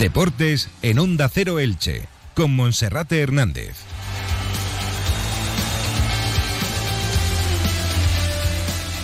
Deportes en Onda Cero Elche, con Monserrate Hernández.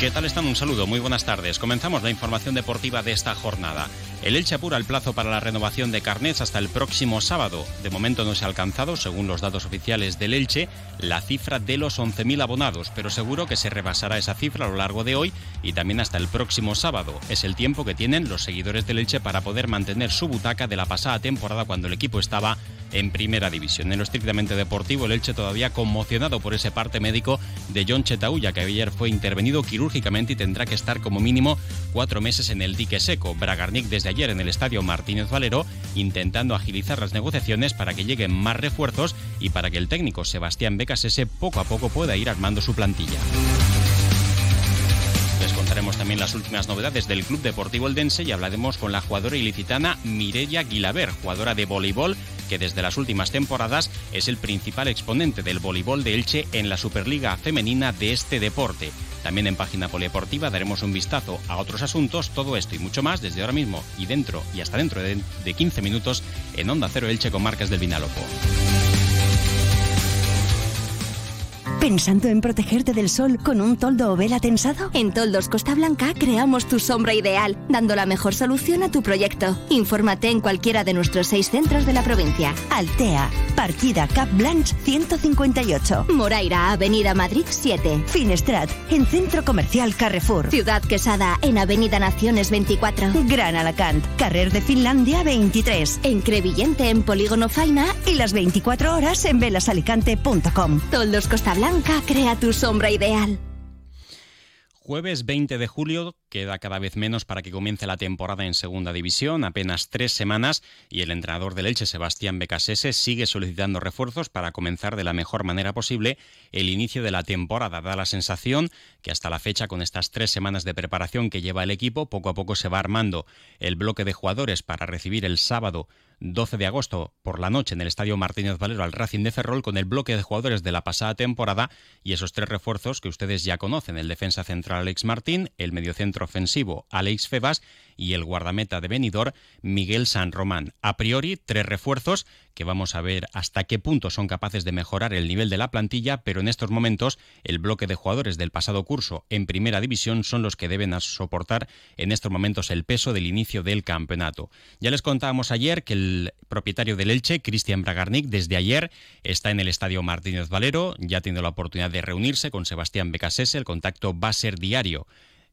¿Qué tal están? Un saludo, muy buenas tardes. Comenzamos la información deportiva de esta jornada. El Elche apura el plazo para la renovación de carnets hasta el próximo sábado. De momento no se ha alcanzado, según los datos oficiales del Elche, la cifra de los 11.000 abonados, pero seguro que se rebasará esa cifra a lo largo de hoy y también hasta el próximo sábado. Es el tiempo que tienen los seguidores del Elche para poder mantener su butaca de la pasada temporada cuando el equipo estaba en primera división. En lo estrictamente deportivo, el Elche todavía conmocionado por ese parte médico de John Chetauya, que ayer fue intervenido quirúrgicamente y tendrá que estar como mínimo cuatro meses en el dique seco. Bragarnik desde ayer en el estadio Martínez Valero, intentando agilizar las negociaciones para que lleguen más refuerzos y para que el técnico Sebastián Becasese poco a poco pueda ir armando su plantilla. Les contaremos también las últimas novedades del Club Deportivo Eldense y hablaremos con la jugadora ilicitana Mireya Guilaber, jugadora de voleibol que desde las últimas temporadas es el principal exponente del voleibol de Elche en la Superliga Femenina de este deporte. También en página polideportiva daremos un vistazo a otros asuntos, todo esto y mucho más desde ahora mismo y dentro y hasta dentro de, 15 minutos en Onda Cero Elche con Marcas del Vinalopó. ¿Pensando en protegerte del sol con un toldo o vela tensado? En Toldos Costa Blanca creamos tu sombra ideal, dando la mejor solución a tu proyecto. Infórmate en cualquiera de nuestros seis centros de la provincia. Altea, partida Cap Blanche 158. Moraira, Avenida Madrid 7. Finestrat, en Centro Comercial Carrefour. Ciudad Quesada, en Avenida Naciones 24. Gran Alacant, Carrer de Finlandia 23. En Crevillente, en Polígono Faina. Y las 24 horas en velasalicante.com. Toldos Costa Blanca crea tu sombra ideal. Jueves 20 de julio, queda cada vez menos para que comience la temporada en Segunda División, apenas tres semanas, y el entrenador del Elche, Sebastián Becasese, sigue solicitando refuerzos para comenzar de la mejor manera posible el inicio de la temporada. Da la sensación que hasta la fecha, con estas tres semanas de preparación que lleva el equipo, poco a poco se va armando el bloque de jugadores para recibir el sábado 12 de agosto por la noche en el Estadio Martínez Valero al Racing de Ferrol con el bloque de jugadores de la pasada temporada y esos tres refuerzos que ustedes ya conocen, el defensa central Alex Martín, el mediocentro ofensivo Alex Febas y el guardameta de Benidorm Miguel San Román. A priori, tres refuerzos que vamos a ver hasta qué punto son capaces de mejorar el nivel de la plantilla, pero en estos momentos el bloque de jugadores del pasado curso en primera división son los que deben soportar en estos momentos el peso del inicio del campeonato. Ya les contábamos ayer que el propietario del Elche, Cristian Bragarnik, desde ayer está en el estadio Martínez Valero, ya tiene la oportunidad de reunirse con Sebastián Becasese, el contacto va a ser diario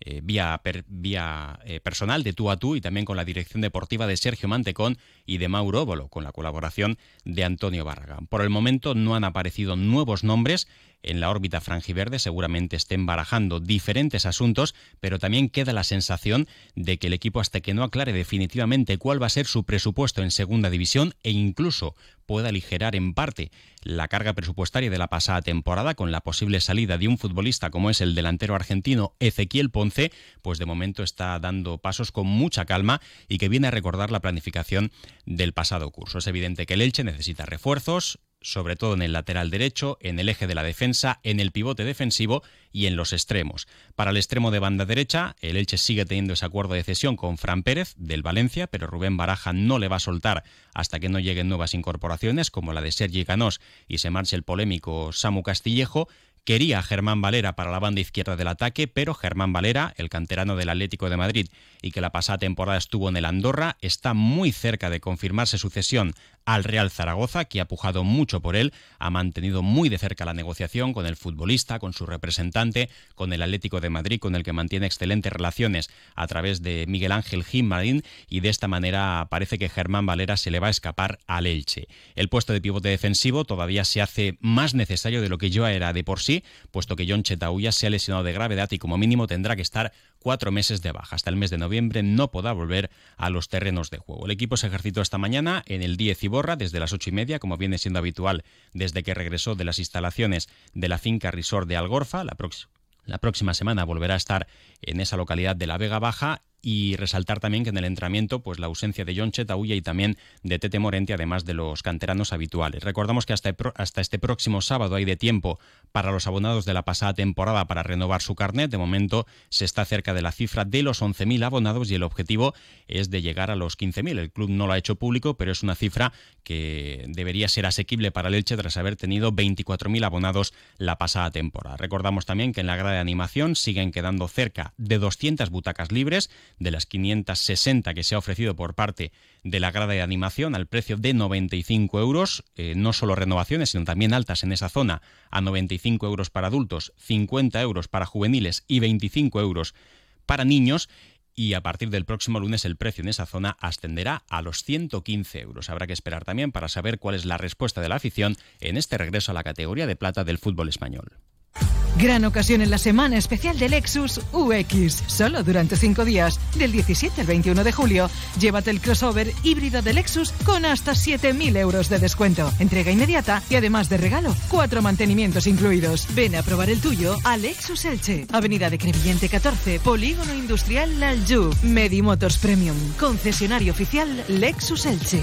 eh, vía, vía eh, personal de tú a tú y también con la dirección deportiva de Sergio Mantecón y de Mauro Óbolo, con la colaboración de Antonio Barragán. Por el momento no han aparecido nuevos nombres en la órbita frangiverde seguramente estén barajando diferentes asuntos, pero también queda la sensación de que el equipo hasta que no aclare definitivamente cuál va a ser su presupuesto en segunda división e incluso pueda aligerar en parte la carga presupuestaria de la pasada temporada con la posible salida de un futbolista como es el delantero argentino Ezequiel Ponce, pues de momento está dando pasos con mucha calma y que viene a recordar la planificación del pasado curso. Es evidente que el Elche necesita refuerzos, sobre todo en el lateral derecho, en el eje de la defensa, en el pivote defensivo y en los extremos. Para el extremo de banda derecha, el Elche sigue teniendo ese acuerdo de cesión con Fran Pérez del Valencia, pero Rubén Baraja no le va a soltar hasta que no lleguen nuevas incorporaciones como la de Sergi Canós y se marche el polémico Samu Castillejo. Quería a Germán Valera para la banda izquierda del ataque, pero Germán Valera, el canterano del Atlético de Madrid y que la pasada temporada estuvo en el Andorra, está muy cerca de confirmarse su cesión al Real Zaragoza, que ha pujado mucho por él, ha mantenido muy de cerca la negociación con el futbolista, con su representante, con el Atlético de Madrid, con el que mantiene excelentes relaciones a través de Miguel Ángel Marín y de esta manera parece que Germán Valera se le va a escapar al Elche. El puesto de pivote defensivo todavía se hace más necesario de lo que yo era de por sí, puesto que John Chetauya se ha lesionado de gravedad y como mínimo tendrá que estar cuatro meses de baja. Hasta el mes de noviembre no podrá volver a los terrenos de juego. El equipo se ejercitó esta mañana en el 10 Iborra desde las ocho y media, como viene siendo habitual desde que regresó de las instalaciones de la finca Resort de Algorfa. La, la próxima semana volverá a estar en esa localidad de la Vega Baja y resaltar también que en el entrenamiento pues la ausencia de John Chetauya y también de Tete Morente, además de los canteranos habituales. Recordamos que hasta, hasta este próximo sábado hay de tiempo para los abonados de la pasada temporada para renovar su carnet. De momento se está cerca de la cifra de los 11.000 abonados y el objetivo es de llegar a los 15.000. El club no lo ha hecho público, pero es una cifra que debería ser asequible para el Elche tras haber tenido 24.000 abonados la pasada temporada. Recordamos también que en la grada de animación siguen quedando cerca de 200 butacas libres de las 560 que se ha ofrecido por parte de la grada de animación al precio de 95 euros, eh, no solo renovaciones, sino también altas en esa zona, a 95 euros para adultos, 50 euros para juveniles y 25 euros para niños. Y a partir del próximo lunes el precio en esa zona ascenderá a los 115 euros. Habrá que esperar también para saber cuál es la respuesta de la afición en este regreso a la categoría de plata del fútbol español. Gran ocasión en la semana especial de Lexus UX. Solo durante cinco días, del 17 al 21 de julio, llévate el crossover híbrido de Lexus con hasta 7.000 euros de descuento. Entrega inmediata y además de regalo, cuatro mantenimientos incluidos. Ven a probar el tuyo a Lexus Elche. Avenida de Crevillente 14, Polígono Industrial Lalju. Medimotors Premium. Concesionario oficial Lexus Elche.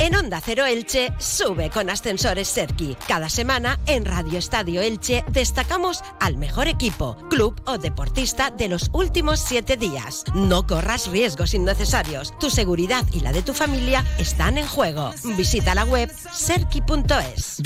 En Onda Cero Elche sube con ascensores Serki. Cada semana en Radio Estadio Elche destacamos al mejor equipo, club o deportista de los últimos siete días. No corras riesgos innecesarios. Tu seguridad y la de tu familia están en juego. Visita la web serki.es.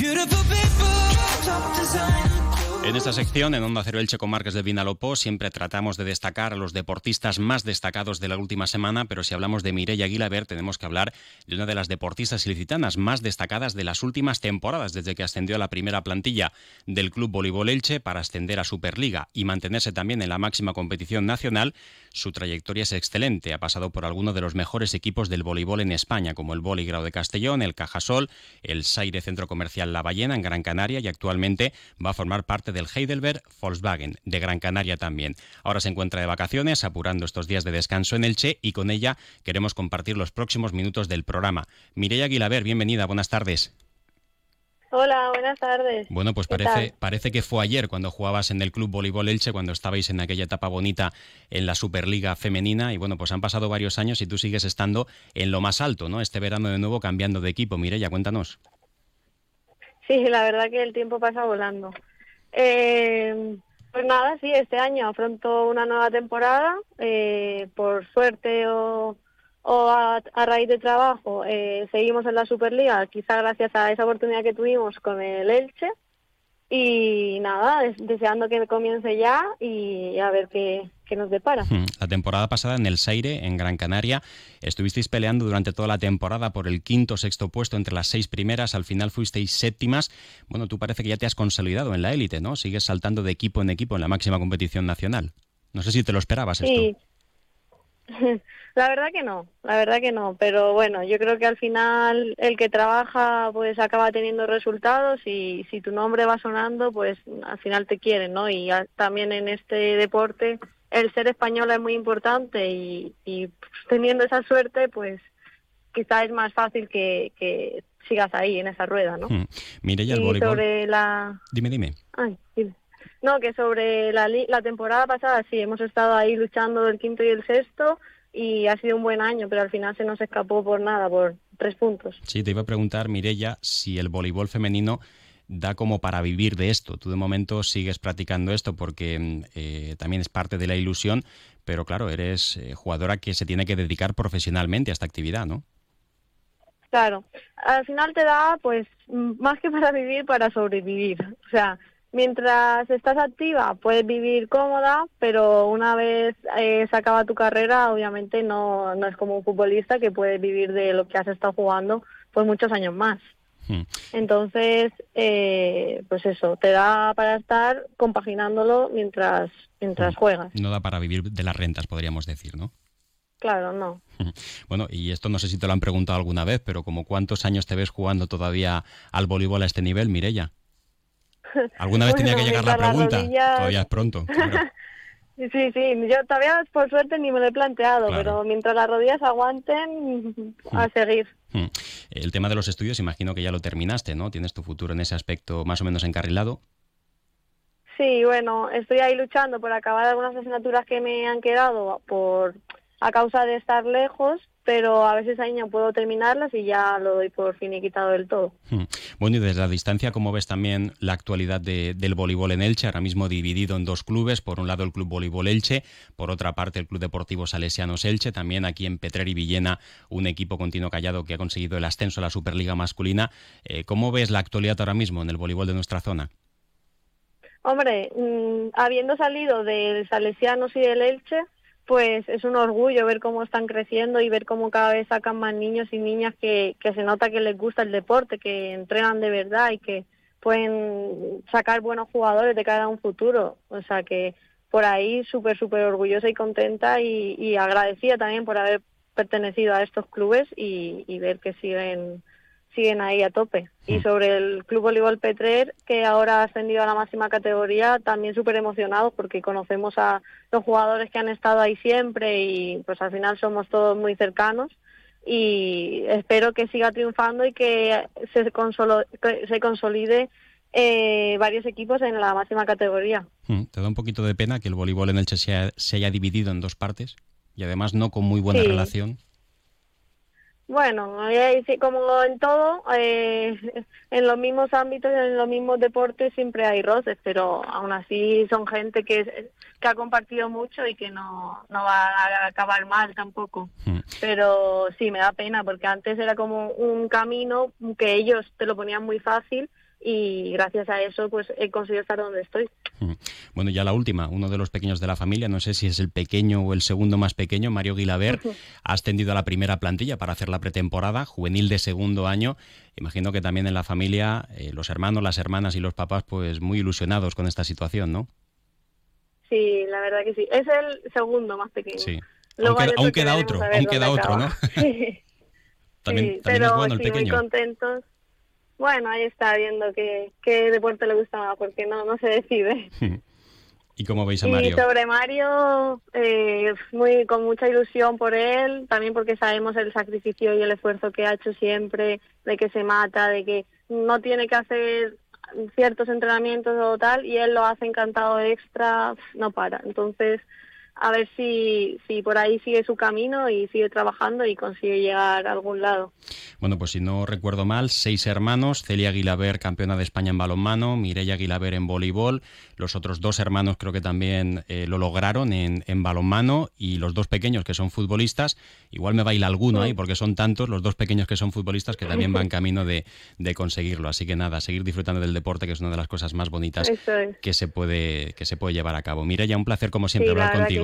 En esta sección, en Onda Cero Elche con Márquez de Vinalopó, siempre tratamos de destacar a los deportistas más destacados de la última semana, pero si hablamos de Mireia Aguilaber, tenemos que hablar de una de las deportistas ilicitanas más destacadas de las últimas temporadas, desde que ascendió a la primera plantilla del Club Voleibol Elche para ascender a Superliga y mantenerse también en la máxima competición nacional. Su trayectoria es excelente, ha pasado por algunos de los mejores equipos del voleibol en España, como el Grau de Castellón, el Cajasol, el Saire Centro Comercial La Ballena en Gran Canaria y actualmente va a formar parte del Heidelberg Volkswagen, de Gran Canaria también. Ahora se encuentra de vacaciones, apurando estos días de descanso en Elche y con ella queremos compartir los próximos minutos del programa. Mireia Aguilaber, bienvenida, buenas tardes. Hola, buenas tardes. Bueno, pues parece, parece que fue ayer cuando jugabas en el Club Voleibol Elche, cuando estabais en aquella etapa bonita en la Superliga Femenina. Y bueno, pues han pasado varios años y tú sigues estando en lo más alto, ¿no? Este verano de nuevo cambiando de equipo. Mireia, cuéntanos. Sí, la verdad que el tiempo pasa volando. Eh, pues nada, sí, este año afronto una nueva temporada. Eh, por suerte o, a, raíz de trabajo eh, seguimos en la Superliga, quizá gracias a esa oportunidad que tuvimos con el Elche. Y nada, deseando que comience ya y a ver qué, qué nos depara. La temporada pasada en el Saire, en Gran Canaria, estuvisteis peleando durante toda la temporada por el quinto sexto puesto entre las seis primeras, al final fuisteis séptimas. Bueno, tú parece que ya te has consolidado en la élite, ¿no? Sigues saltando de equipo en equipo en la máxima competición nacional. No sé si te lo esperabas sí. La verdad que no, la verdad que no, pero bueno, yo creo que al final el que trabaja pues acaba teniendo resultados y si tu nombre va sonando pues al final te quieren, ¿no? Y también en este deporte el ser español es muy importante y, pues, teniendo esa suerte pues quizá es más fácil que, sigas ahí en esa rueda, ¿no? Hmm. Mire ya el y sobre la... Dime, dime. Ay, dime. No, que sobre la, la temporada pasada sí, hemos estado ahí luchando el quinto y el sexto y ha sido un buen año, pero al final se nos escapó por nada, por tres puntos. Sí, te iba a preguntar, Mirella, si el voleibol femenino da como para vivir de esto. Tú de momento sigues practicando esto porque eh, también es parte de la ilusión, pero claro, eres eh, jugadora que se tiene que dedicar profesionalmente a esta actividad, ¿no? Claro, al final te da pues más que para vivir, para sobrevivir. O sea, mientras estás activa puedes vivir cómoda, pero una vez eh, se acaba tu carrera, obviamente no, no es como un futbolista que puede vivir de lo que has estado jugando por muchos años más. Hmm. Entonces, eh, pues eso, te da para estar compaginándolo mientras, mientras juegas. No da para vivir de las rentas, podríamos decir, ¿no? Claro, no. Bueno, y esto no sé si te lo han preguntado alguna vez, pero como cuántos años te ves jugando todavía al voleibol a este nivel, Mirella. ¿Alguna vez tenía que llegar la pregunta? Todavía es pronto. Sí, sí, yo todavía por suerte ni me lo he planteado, pero mientras las rodillas aguanten, a seguir. Hmm. El tema de los estudios, imagino que ya lo terminaste, ¿no? ¿Tienes tu futuro en ese aspecto más o menos encarrilado? Sí, bueno, estoy ahí luchando por acabar algunas asignaturas que me han quedado por a causa de estar lejos, pero a veces ahí no puedo terminarlas y ya lo doy por finiquitado del todo. Hmm. Bueno, y desde la distancia, ¿cómo ves también la actualidad del voleibol en Elche? Ahora mismo dividido en dos clubes, por un lado el Club Voleibol Elche, por otra parte el Club Deportivo Salesianos Elche, también aquí en Petrer y Villena, un equipo continuo callado que ha conseguido el ascenso a la Superliga masculina. Eh, ¿Cómo ves la actualidad ahora mismo en el voleibol de nuestra zona? Hombre, mm, habiendo salido del Salesianos y del Elche, pues es un orgullo ver cómo están creciendo y ver cómo cada vez sacan más niños y niñas que, que se nota que les gusta el deporte, que entrenan de verdad y que pueden sacar buenos jugadores de cara a un futuro. O sea que por ahí súper, súper orgullosa y contenta y, y, agradecida también por haber pertenecido a estos clubes y, y ver que siguen siguen ahí a tope. Y mm. sobre el Club Voleibol Petrer, que ahora ha ascendido a la máxima categoría, también súper emocionados porque conocemos a los jugadores que han estado ahí siempre y pues al final somos todos muy cercanos y espero que siga triunfando y que se, se consolide eh, varios equipos en la máxima categoría. Mm, ¿Te da un poquito de pena que el voleibol en Elche se, se haya dividido en dos partes y además no con muy buena relación? Bueno, como en todo, eh, en los mismos ámbitos, en los mismos deportes siempre hay roces, pero aún así son gente que, que ha compartido mucho y que no, no va a acabar mal tampoco. Hmm. Pero sí, me da pena porque antes era como un camino que ellos te lo ponían muy fácil y gracias a eso pues he conseguido estar donde estoy. Bueno, ya la última, uno de los pequeños de la familia, no sé si es el pequeño o el segundo más pequeño, Mario Guilaber, ha ascendido a la primera plantilla para hacer la pretemporada, juvenil de segundo año. Imagino que también en la familia, eh, los hermanos, las hermanas y los papás, pues muy ilusionados con esta situación, ¿no? Sí, la verdad que sí. Es el segundo más pequeño. Sí. Aún queda, otro, aún queda otro, ¿no? Sí. también, también es bueno el pequeño. Muy contentos bueno, ahí está viendo qué, qué deporte le gusta más, porque no, no se decide. ¿Y cómo veis a Mario? Y sobre Mario, eh, muy, con mucha ilusión por él, también porque sabemos el sacrificio y el esfuerzo que ha hecho siempre, de que se mata, de que no tiene que hacer ciertos entrenamientos o tal, y él lo hace encantado extra, no para. Entonces, a ver si, si por ahí sigue su camino y sigue trabajando y consigue llegar a algún lado. Bueno, pues si no recuerdo mal, seis hermanos, Celia Aguilaber, campeona de España en balonmano, Mireia Aguilaber en voleibol, los otros dos hermanos creo que también eh, lo lograron en, en, balonmano y los dos pequeños que son futbolistas, igual me baila alguno ahí porque son tantos los dos pequeños que son futbolistas que también van camino de, de conseguirlo. Así que nada, seguir disfrutando del deporte que es una de las cosas más bonitas que se puede que se puede llevar a cabo. Mireia, un placer como siempre hablar contigo.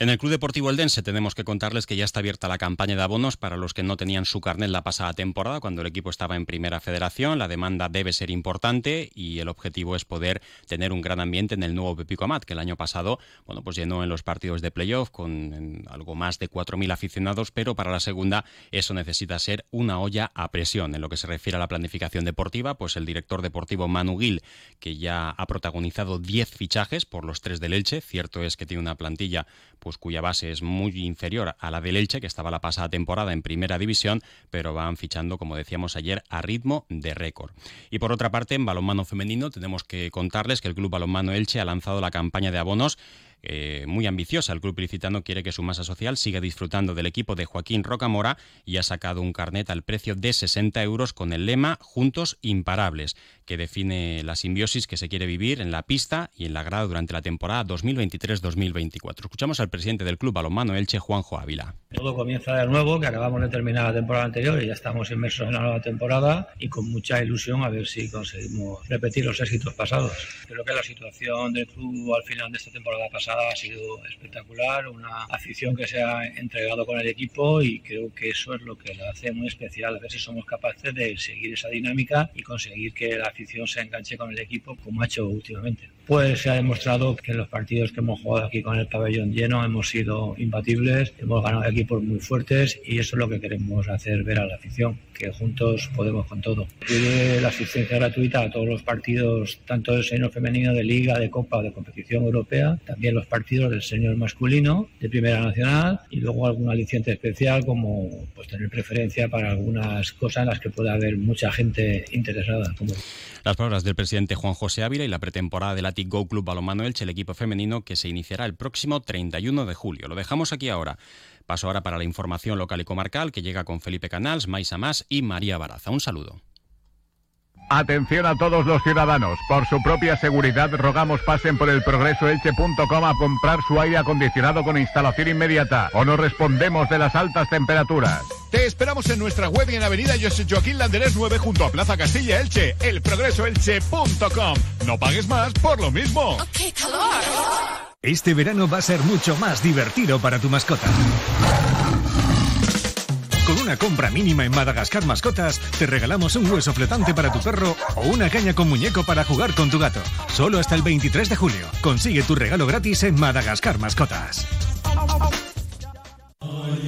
En el Club Deportivo Eldense tenemos que contarles que ya está abierta la campaña de abonos para los que no tenían su carnet la pasada temporada, cuando el equipo estaba en primera federación. La demanda debe ser importante y el objetivo es poder tener un gran ambiente en el nuevo Pepico Amat, que el año pasado bueno, pues llenó en los partidos de playoff con algo más de 4.000 aficionados, pero para la segunda eso necesita ser una olla a presión. En lo que se refiere a la planificación deportiva, pues el director deportivo Manu Gil, que ya ha protagonizado 10 fichajes por los tres del Elche, cierto es que tiene una plantilla pues cuya base es muy inferior a la del Elche, que estaba la pasada temporada en primera división, pero van fichando, como decíamos ayer, a ritmo de récord. Y por otra parte, en balonmano femenino tenemos que contarles que el Club Balonmano Elche ha lanzado la campaña de abonos eh, muy ambiciosa. El club ilicitano quiere que su masa social siga disfrutando del equipo de Joaquín Rocamora y ha sacado un carnet al precio de 60 euros con el lema Juntos Imparables, que define la simbiosis que se quiere vivir en la pista y en la grada durante la temporada 2023-2024. Escuchamos al presidente del club balonmano Elche, Juanjo Ávila. Todo comienza de nuevo, que acabamos de terminar la temporada anterior y ya estamos inmersos en la nueva temporada y con mucha ilusión a ver si conseguimos repetir los éxitos pasados. Creo que la situación del club al final de esta temporada pasada ha sido espectacular, una afición que se ha entregado con el equipo y creo que eso es lo que la hace muy especial, a ver si somos capaces de seguir esa dinámica y conseguir que la afición se enganche con el equipo como ha hecho últimamente. Pues se ha demostrado que en los partidos que hemos jugado aquí con el pabellón lleno hemos sido imbatibles, hemos ganado equipos muy fuertes y eso es lo que queremos hacer ver a la afición, que juntos podemos con todo. Pide la asistencia gratuita a todos los partidos, tanto del senior femenino, de liga, de copa o de competición europea, también los partidos del senior masculino, de primera nacional y luego algún aliciente especial como pues tener preferencia para algunas cosas en las que pueda haber mucha gente interesada. Como... Las palabras del presidente Juan José Ávila y la pretemporada del Atic Go Club Balonmano Elche, el equipo femenino que se iniciará el próximo 31 de julio. Lo dejamos aquí ahora. Paso ahora para la información local y comarcal que llega con Felipe Canals, Maisa Más y María Baraza. Un saludo. Atención a todos los ciudadanos. Por su propia seguridad rogamos pasen por el progresoelche.com a comprar su aire acondicionado con instalación inmediata o no respondemos de las altas temperaturas. Te esperamos en nuestra web y en Avenida José Joaquín Landerés 9 junto a Plaza Castilla Elche, elprogresoelche.com. No pagues más por lo mismo. Este verano va a ser mucho más divertido para tu mascota. Con una compra mínima en Madagascar Mascotas, te regalamos un hueso flotante para tu perro o una caña con muñeco para jugar con tu gato. Solo hasta el 23 de julio. Consigue tu regalo gratis en Madagascar Mascotas.